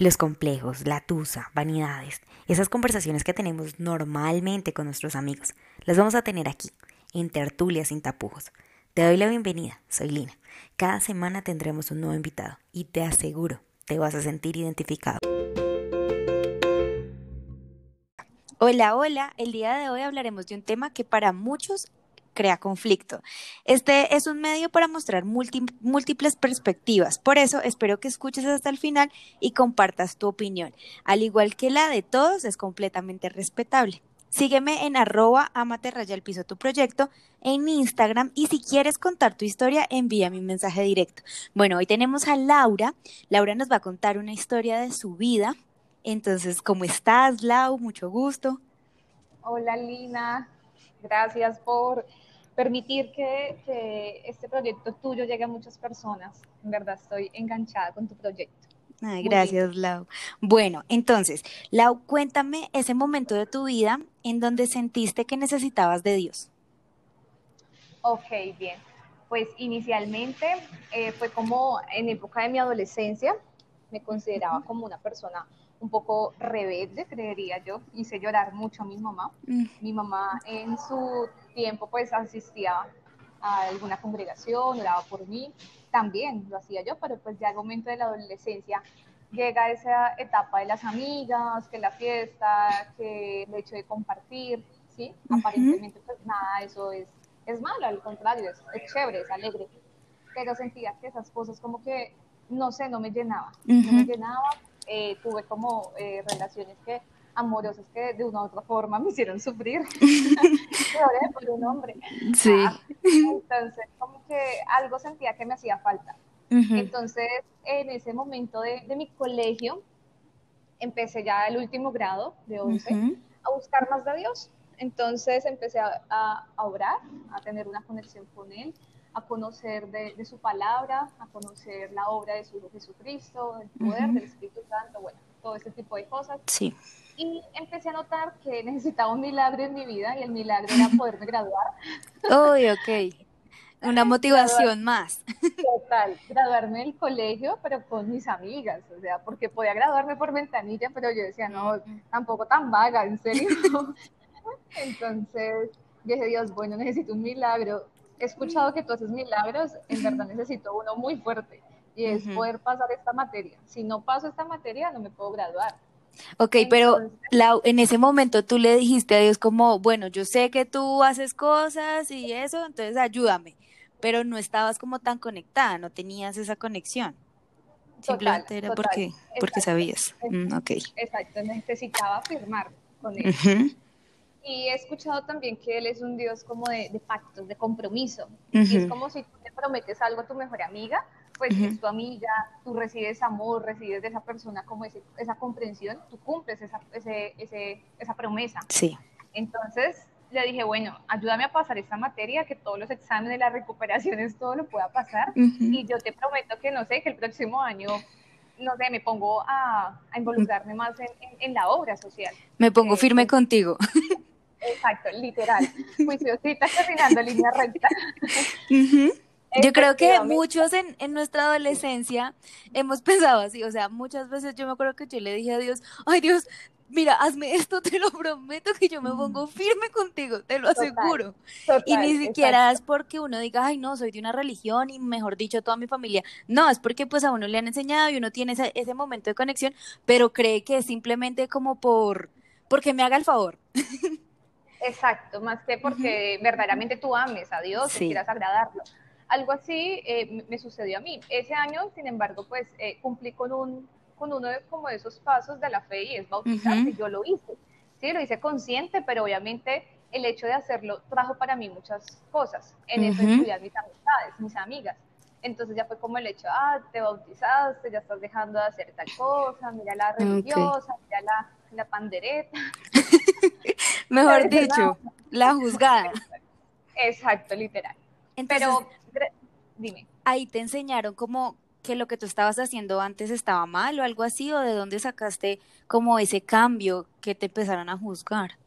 Los complejos, la tusa, vanidades, esas conversaciones que tenemos normalmente con nuestros amigos, las vamos a tener aquí, en Tertulia sin tapujos. Te doy la bienvenida, soy Lina. Cada semana tendremos un nuevo invitado y te aseguro, te vas a sentir identificado. Hola, hola, el día de hoy hablaremos de un tema que para muchos crea conflicto. Este es un medio para mostrar múltiples perspectivas, por eso espero que escuches hasta el final y compartas tu opinión. Al igual que la de todos, es completamente respetable. Sígueme en arroba amate piso tu proyecto en Instagram y si quieres contar tu historia, envía mi mensaje directo. Bueno, hoy tenemos a Laura. Laura nos va a contar una historia de su vida. Entonces, ¿cómo estás, Lau? Mucho gusto. Hola, Lina. Gracias por permitir que, este proyecto tuyo llegue a muchas personas. En verdad, estoy enganchada con tu proyecto. Ay, gracias, Lau. Bueno, entonces, Lau, cuéntame ese momento de tu vida en donde sentiste que necesitabas de Dios. Ok, bien. Pues inicialmente eh, fue como en época de mi adolescencia, me consideraba como una persona un poco rebelde, creería yo. Hice llorar mucho a mi mamá. Mm. Mi mamá en su tiempo pues asistía a alguna congregación, oraba por mí. También lo hacía yo, pero pues ya al momento de la adolescencia llega esa etapa de las amigas, que la fiesta, que el hecho de compartir, ¿sí? Aparentemente pues nada, eso es, es malo, al contrario, es, chévere, es alegre. Pero sentía que esas cosas como que, no sé, no me llenaba. No me llenaba eh, tuve como eh, relaciones que amorosas que de una u otra forma me hicieron sufrir. Lloré por un hombre. Sí. Ah, entonces, como que algo sentía que me hacía falta. Entonces, en ese momento de, de, mi colegio, empecé ya el último grado de 11 a buscar más de Dios. Entonces empecé a, a, a, orar, a tener una conexión con Él, a conocer de, su palabra, a conocer la obra de su Hijo Jesucristo, el poder del Espíritu Santo, bueno, todo ese tipo de cosas. Sí. Y empecé a notar que necesitaba un milagro en mi vida y el milagro era poderme graduar. Uy, ok. Una motivación más. Total, graduarme del colegio, pero con mis amigas, o sea, porque podía graduarme por ventanilla, pero yo decía, no, tampoco tan vaga, en serio. Entonces, dije, Dios, bueno, necesito un milagro he escuchado que tú haces milagros, en verdad necesito uno muy fuerte y es poder pasar esta materia. Si no paso esta materia, no me puedo graduar. Ok, pero en ese momento tú le dijiste a Dios como, bueno, yo sé que tú haces cosas y eso, entonces ayúdame, pero no estabas como tan conectada, no tenías esa conexión. Simplemente era porque, porque sabías. Mm, Exacto, necesitaba firmar con él. Y he escuchado también que él es un Dios como de, pactos, de compromiso. Y es como si tú te prometes algo a tu mejor amiga, pues es tu amiga, tú recibes amor, recibes de esa persona como esa comprensión, tú cumples esa, ese, esa promesa. Sí. Entonces le dije, bueno, ayúdame a pasar esta materia, que todos los exámenes, las recuperaciones, todo lo pueda pasar. Y yo te prometo que, no sé, que el próximo año no sé, me pongo a, involucrarme más en, en, la obra social. Me pongo firme contigo. Exacto, literal. Juiciosita caminando línea recta. Yo creo que muchos en, en, nuestra adolescencia hemos pensado así, o sea, muchas veces yo me acuerdo que yo le dije a Dios, ay Dios, mira, hazme esto, te lo prometo que yo me pongo firme contigo, te lo aseguro. y ni siquiera es porque uno diga, ay no, soy de una religión y mejor dicho, toda mi familia. No, es porque pues a uno le han enseñado y uno tiene ese, ese momento de conexión, pero cree que es simplemente como por, porque me haga el favor. Exacto, más que porque verdaderamente tú ames a Dios y quieras agradarlo. Algo así eh, me sucedió a mí. Ese año, sin embargo, pues eh, cumplí con, un, con uno de, como de esos pasos de la fe y es bautizarse. Yo lo hice, sí, lo hice consciente, pero obviamente el hecho de hacerlo trajo para mí muchas cosas. En eso incluían mis amistades, mis amigas. Entonces ya fue como el hecho, ah, te bautizaste, ya estás dejando de hacer tal cosa, mira la religiosa, mira la, la pandereta. Mejor dicho, la juzgada. Exacto, literal. Pero, dime. Ahí te enseñaron como que lo que tú estabas haciendo antes estaba mal o algo así, o de dónde sacaste como ese cambio que te empezaron a juzgar.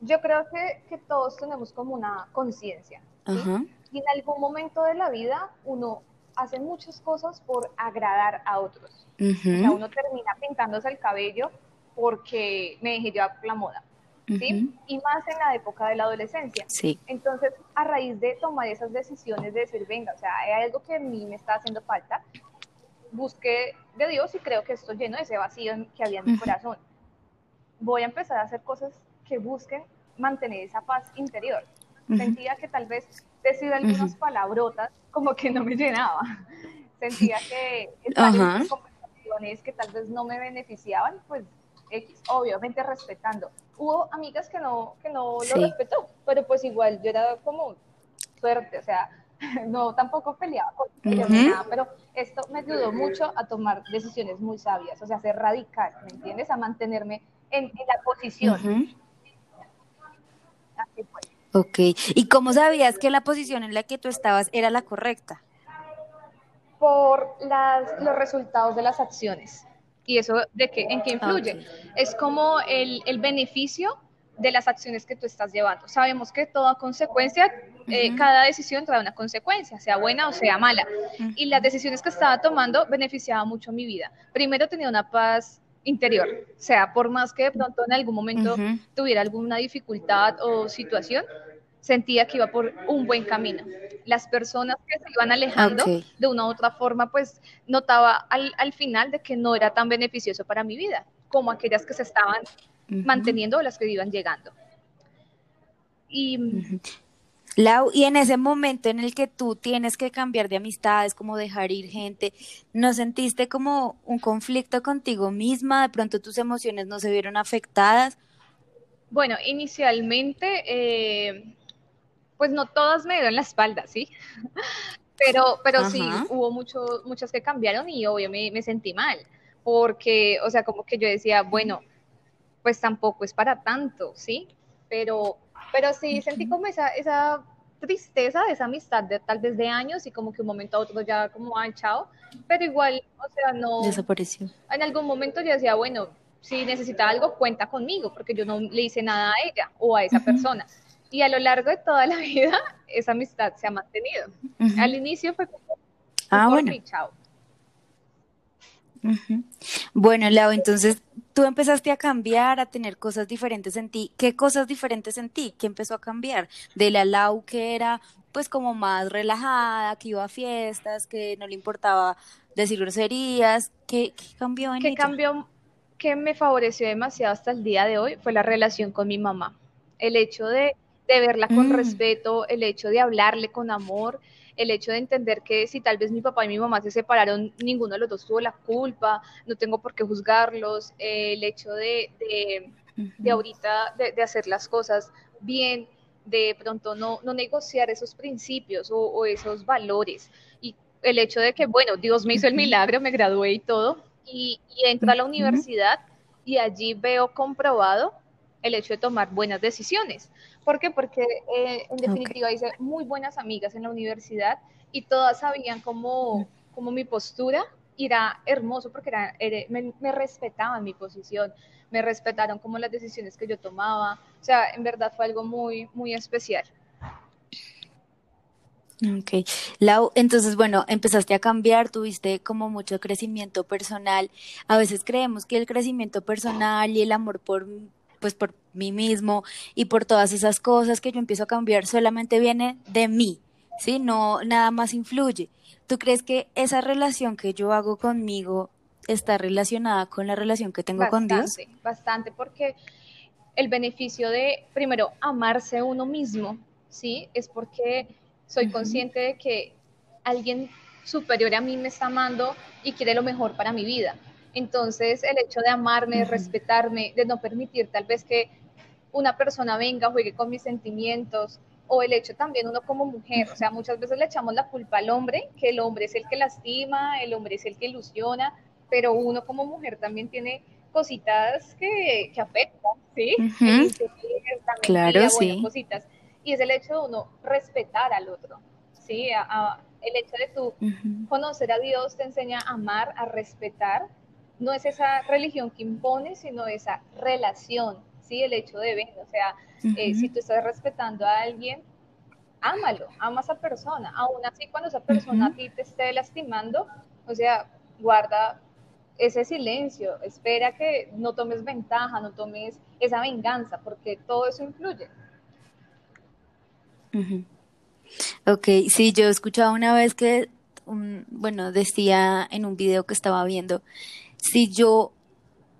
Yo creo que, que todos tenemos como una conciencia. Y en algún momento de la vida uno hace muchas cosas por agradar a otros. O sea, uno termina pintándose el cabello porque me dejé llevar por la moda. ¿Sí? Y más en la época de la adolescencia. Sí. Entonces, a raíz de tomar esas decisiones de decir, venga, o sea, hay algo que a mí me está haciendo falta, busqué de Dios y creo que esto lleno ese vacío que había en mi corazón. Voy a empezar a hacer cosas que busquen mantener esa paz interior. Sentía que tal vez decir algunas palabrotas como que no me llenaba. Sentía que conversaciones que tal vez no me beneficiaban, pues X, obviamente respetando. Hubo amigas que no, que no lo respetó, pero pues igual yo era como suerte, o sea, no tampoco peleaba con nada, pero esto me ayudó mucho a tomar decisiones muy sabias, o sea, ser radical, ¿me entiendes? A mantenerme en, la posición. Así fue. Ok, ¿y cómo sabías que la posición en la que tú estabas era la correcta? Por las, los resultados de las acciones. ¿Y eso de qué, en qué influye? Es como el, el beneficio de las acciones que tú estás llevando. Sabemos que toda consecuencia, eh, cada decisión trae una consecuencia, sea buena o sea mala. Y las decisiones que estaba tomando beneficiaban mucho mi vida. Primero tenía una paz interior, o sea, por más que de pronto en algún momento tuviera alguna dificultad o situación, sentía que iba por un buen camino. Las personas que se iban alejando de una u otra forma, pues notaba al, al final de que no era tan beneficioso para mi vida como aquellas que se estaban manteniendo las que iban llegando. Y, Lau, y en ese momento en el que tú tienes que cambiar de amistades, como dejar ir gente, ¿no sentiste como un conflicto contigo misma? ¿De pronto tus emociones no se vieron afectadas? Bueno, inicialmente, eh, pues no todas me dieron la espalda, ¿sí? Pero, pero sí, hubo mucho, muchas que cambiaron y obvio me, me sentí mal, porque, o sea, como que yo decía, bueno, pues tampoco es para tanto, ¿sí? Pero, pero sí sentí como esa, esa tristeza de esa amistad de tal vez de años y como que un momento a otro ya como, ah, chao, pero igual, o sea, no... Desapareció. En algún momento yo decía, bueno, si necesita algo, cuenta conmigo, porque yo no le hice nada a ella o a esa persona. Y a lo largo de toda la vida, esa amistad se ha mantenido. Al inicio fue como, ah, bueno. chao. Bueno, Lau, entonces tú empezaste a cambiar, a tener cosas diferentes en ti. ¿Qué cosas diferentes en ti? ¿Qué empezó a cambiar? De la Lau que era pues como más relajada, que iba a fiestas, que no le importaba decir groserías. ¿Qué, cambió en ¿Qué cambió que me favoreció demasiado hasta el día de hoy fue la relación con mi mamá. El hecho de, verla con mm. respeto, el hecho de hablarle con amor, el hecho de entender que si tal vez mi papá y mi mamá se separaron, ninguno de los dos tuvo la culpa, no tengo por qué juzgarlos, el hecho de, de, ahorita de, hacer las cosas bien, de pronto no, no negociar esos principios o, esos valores. Y el hecho de que, bueno, Dios me hizo el milagro, me gradué y todo, y, y entro a la universidad y allí veo comprobado el hecho de tomar buenas decisiones. ¿Por qué? Porque eh, en definitiva hice muy buenas amigas en la universidad y todas sabían cómo, cómo mi postura era hermoso porque era, me, me, respetaban mi posición, me respetaron como las decisiones que yo tomaba. O sea, en verdad fue algo muy, muy especial. Ok. Lau, entonces, bueno, empezaste a cambiar, tuviste como mucho crecimiento personal. A veces creemos que el crecimiento personal y el amor por, pues por mí mismo y por todas esas cosas que yo empiezo a cambiar solamente viene de mí, ¿sí? No, nada más influye. ¿Tú crees que esa relación que yo hago conmigo está relacionada con la relación que tengo con Dios? Bastante, porque el beneficio de, primero, amarse uno mismo, ¿sí? Es porque soy consciente de que alguien superior a mí me está amando y quiere lo mejor para mi vida. Entonces, el hecho de amarme, de respetarme, de no permitir tal vez que una persona venga, juegue con mis sentimientos, o el hecho también uno como mujer, o sea, muchas veces le echamos la culpa al hombre, que el hombre es el que lastima, el hombre es el que ilusiona, pero uno como mujer también tiene cositas que, que afectan, ¿sí? claro, sí. Cositas. Y es el hecho de uno respetar al otro, ¿sí? el hecho de tú conocer a Dios te enseña a amar, a respetar, no es esa religión que impone, sino esa relación, ¿sí? El hecho de ver, o sea, eh, si tú estás respetando a alguien, ámalo, ama a esa persona. Aún así, cuando esa persona a ti te esté lastimando, o sea, guarda ese silencio, espera que no tomes ventaja, no tomes esa venganza, porque todo eso influye. Ok, sí, yo he escuchado una vez que, bueno, decía en un video que estaba viendo, si yo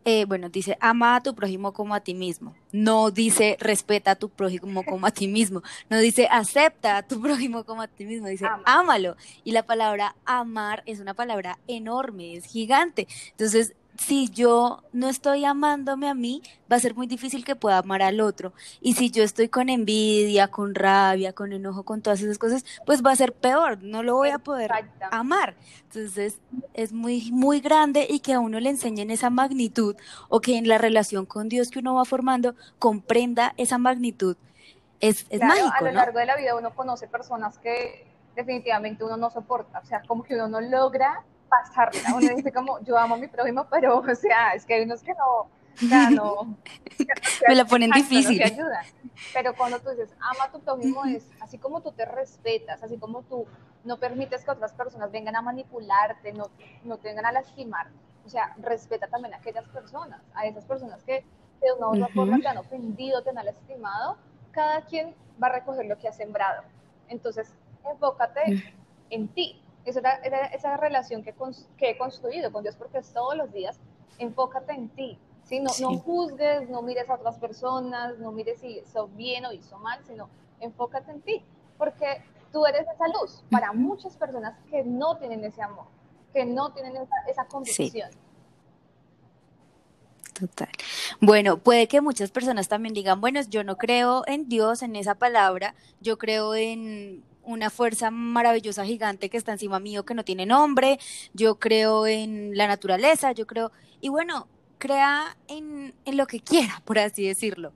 eh, bueno, dice, ama a tu prójimo como a ti mismo. No dice, respeta a tu prójimo como a ti mismo. No dice, acepta a tu prójimo como a ti mismo. Dice, ámalo. Y la palabra amar es una palabra enorme, es gigante. Entonces, si yo no estoy amándome a mí, va a ser muy difícil que pueda amar al otro. Y si yo estoy con envidia, con rabia, con enojo, con todas esas cosas, pues va a ser peor, no lo voy a poder amar. Entonces es muy, muy grande y que a uno le enseñen esa magnitud o que en la relación con Dios que uno va formando comprenda esa magnitud. Es, es mágico. A lo largo de la vida uno conoce personas que definitivamente uno no soporta, o sea, como que uno no logra pasarla. Uno dice como, yo amo a mi prójimo, pero, o sea, es que hay unos que no, o sea, no. Me la ponen difícil. Pero cuando tú dices, ama a tu prójimo, es así como tú te respetas, así como tú no permites que otras personas vengan a manipularte, no, no te vengan a lastimar. O sea, respeta también a aquellas personas, a esas personas que de una u otra forma te han ofendido, te han lastimado. Cada quien va a recoger lo que ha sembrado. Entonces, enfócate en ti, esa era, esa relación que, que, he construido con Dios, porque es todos los días, enfócate en ti, ¿sí? No, no juzgues, no mires a otras personas, no mires si hizo bien o hizo mal, sino enfócate en ti, porque tú eres esa luz para muchas personas que no tienen ese amor, que no tienen esa, esa convicción. Total. Bueno, puede que muchas personas también digan, bueno, yo no creo en Dios, en esa palabra, yo creo en una fuerza maravillosa gigante que está encima mío que no tiene nombre, yo creo en la naturaleza, yo creo, y bueno, crea en, en lo que quiera, por así decirlo,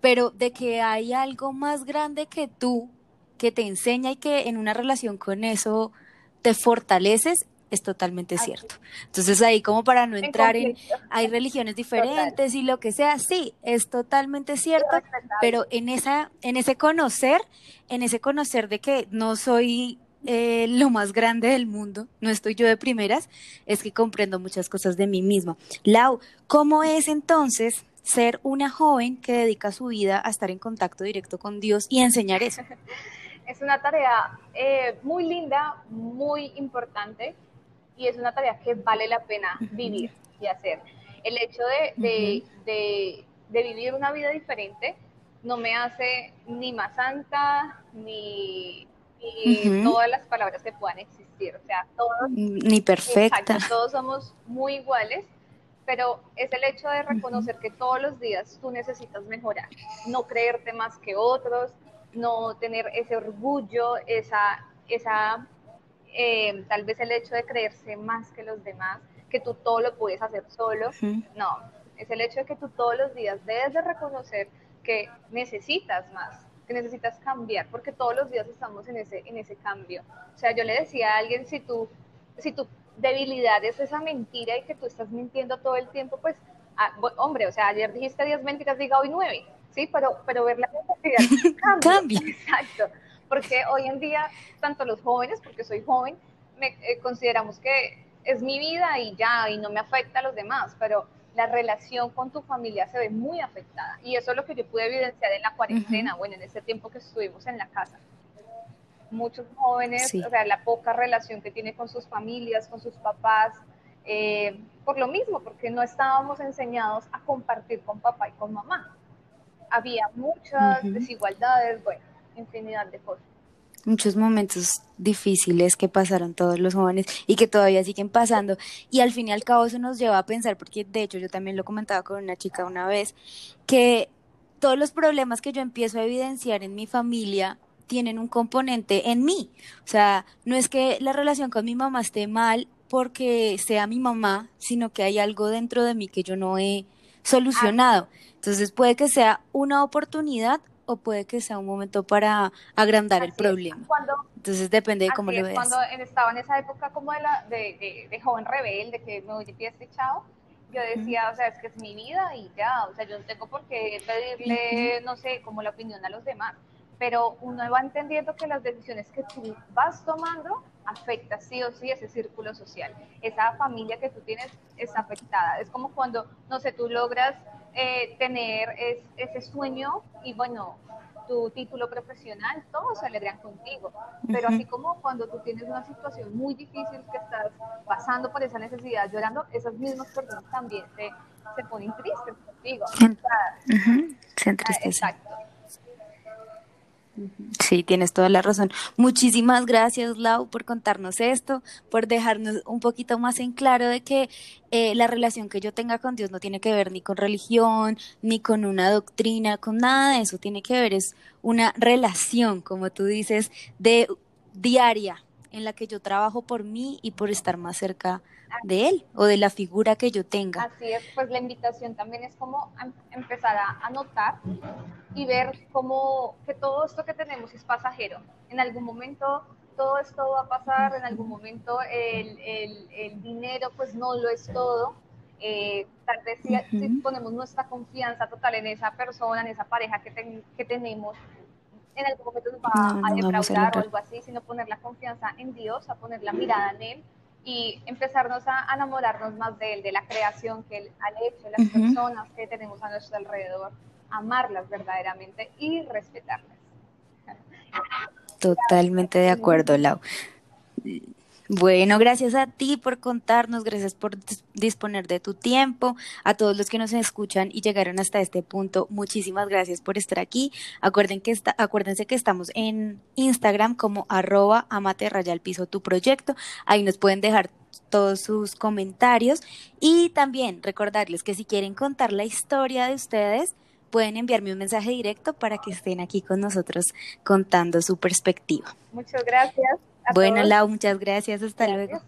pero de que hay algo más grande que tú, que te enseña y que en una relación con eso te fortaleces, es totalmente cierto. Entonces ahí como para no entrar en, hay religiones diferentes y lo que sea, sí, es totalmente cierto, pero en esa, en ese conocer, en ese conocer de que no soy eh, lo más grande del mundo, no estoy yo de primeras, es que comprendo muchas cosas de mí misma. Lau, ¿cómo es entonces ser una joven que dedica su vida a estar en contacto directo con Dios y enseñar eso? es una tarea eh, muy linda, muy importante y es una tarea que vale la pena vivir y hacer. El hecho de, de, de, vivir una vida diferente no me hace ni más santa, ni, todas las palabras que puedan existir. O sea, todos. Ni perfecta. todos somos muy iguales, pero es el hecho de reconocer que todos los días tú necesitas mejorar, no creerte más que otros, no tener ese orgullo, esa, esa eh, tal vez el hecho de creerse más que los demás, que tú todo lo puedes hacer solo, no, es el hecho de que tú todos los días debes de reconocer que necesitas más, que necesitas cambiar, porque todos los días estamos en ese, en ese cambio. O sea, yo le decía a alguien, si tú, si tu debilidad es esa mentira y que tú estás mintiendo todo el tiempo, pues, ah, hombre, o sea, ayer dijiste 10 mentiras, diga hoy 9, ¿sí? Pero, pero ver la mentira cambia. Exacto porque hoy en día, tanto los jóvenes, porque soy joven, me, eh, consideramos que es mi vida y ya, y no me afecta a los demás, pero la relación con tu familia se ve muy afectada. Y eso es lo que yo pude evidenciar en la cuarentena, bueno, en ese tiempo que estuvimos en la casa. Muchos jóvenes, o sea, la poca relación que tiene con sus familias, con sus papás, eh, por lo mismo, porque no estábamos enseñados a compartir con papá y con mamá. Había muchas desigualdades, bueno, infinidad de cosas. Muchos momentos difíciles que pasaron todos los jóvenes y que todavía siguen pasando. Y al fin y al cabo eso nos lleva a pensar, porque de hecho yo también lo comentaba con una chica una vez, que todos los problemas que yo empiezo a evidenciar en mi familia tienen un componente en mí. O sea, no es que la relación con mi mamá esté mal porque sea mi mamá, sino que hay algo dentro de mí que yo no he solucionado. Entonces puede que sea una oportunidad o puede que sea un momento para agrandar el problema. Entonces depende de cómo lo veas. Cuando estaba en esa época como de, la, de, de, joven rebelde, que me voy de pie echado, yo decía, o sea, es que es mi vida y ya, o sea, yo no tengo por qué pedirle, no sé, como la opinión a los demás. pero uno va entendiendo que las decisiones que tú vas tomando afecta sí o sí ese círculo social. Esa familia que tú tienes es afectada. Es como cuando, no sé, tú logras eh, tener ese sueño y bueno, tu título profesional, todos se alegran contigo. Pero así como cuando tú tienes una situación muy difícil que estás pasando por esa necesidad, llorando, esas mismas personas también se, se ponen tristes contigo. Se entristecen. Exacto. Sí, tienes toda la razón. Muchísimas gracias, Lau, por contarnos esto, por dejarnos un poquito más en claro de que eh, la relación que yo tenga con Dios no tiene que ver ni con religión, ni con una doctrina, con nada de eso. Tiene que ver, es una relación, como tú dices, de diaria, en la que yo trabajo por mí y por estar más cerca de él o de la figura que yo tenga. Así es, pues la invitación también es como em, empezar a anotar y ver cómo que todo esto que tenemos es pasajero. En algún momento todo esto va a pasar, en algún momento el, el, dinero pues no lo es todo. Eh, tal vez si, ponemos nuestra confianza total en esa persona, en esa pareja que, que tenemos, en algún momento nos va a defraudar o algo así, sino poner la confianza en Dios, a poner la mirada en Él y empezarnos a enamorarnos más de Él, de la creación que Él ha hecho, las personas que tenemos a nuestro alrededor amarlas verdaderamente y respetarlas. Totalmente de acuerdo, Lau. Bueno, gracias a ti por contarnos, gracias por disponer de tu tiempo, a todos los que nos escuchan y llegaron hasta este punto, muchísimas gracias por estar aquí. Acuerden que está, acuérdense que estamos en Instagram como arroba amate raya piso tu proyecto, ahí nos pueden dejar todos sus comentarios y también recordarles que si quieren contar la historia de ustedes, pueden enviarme un mensaje directo para que estén aquí con nosotros contando su perspectiva. Muchas gracias. Bueno, todos. Lau, muchas gracias. Hasta luego.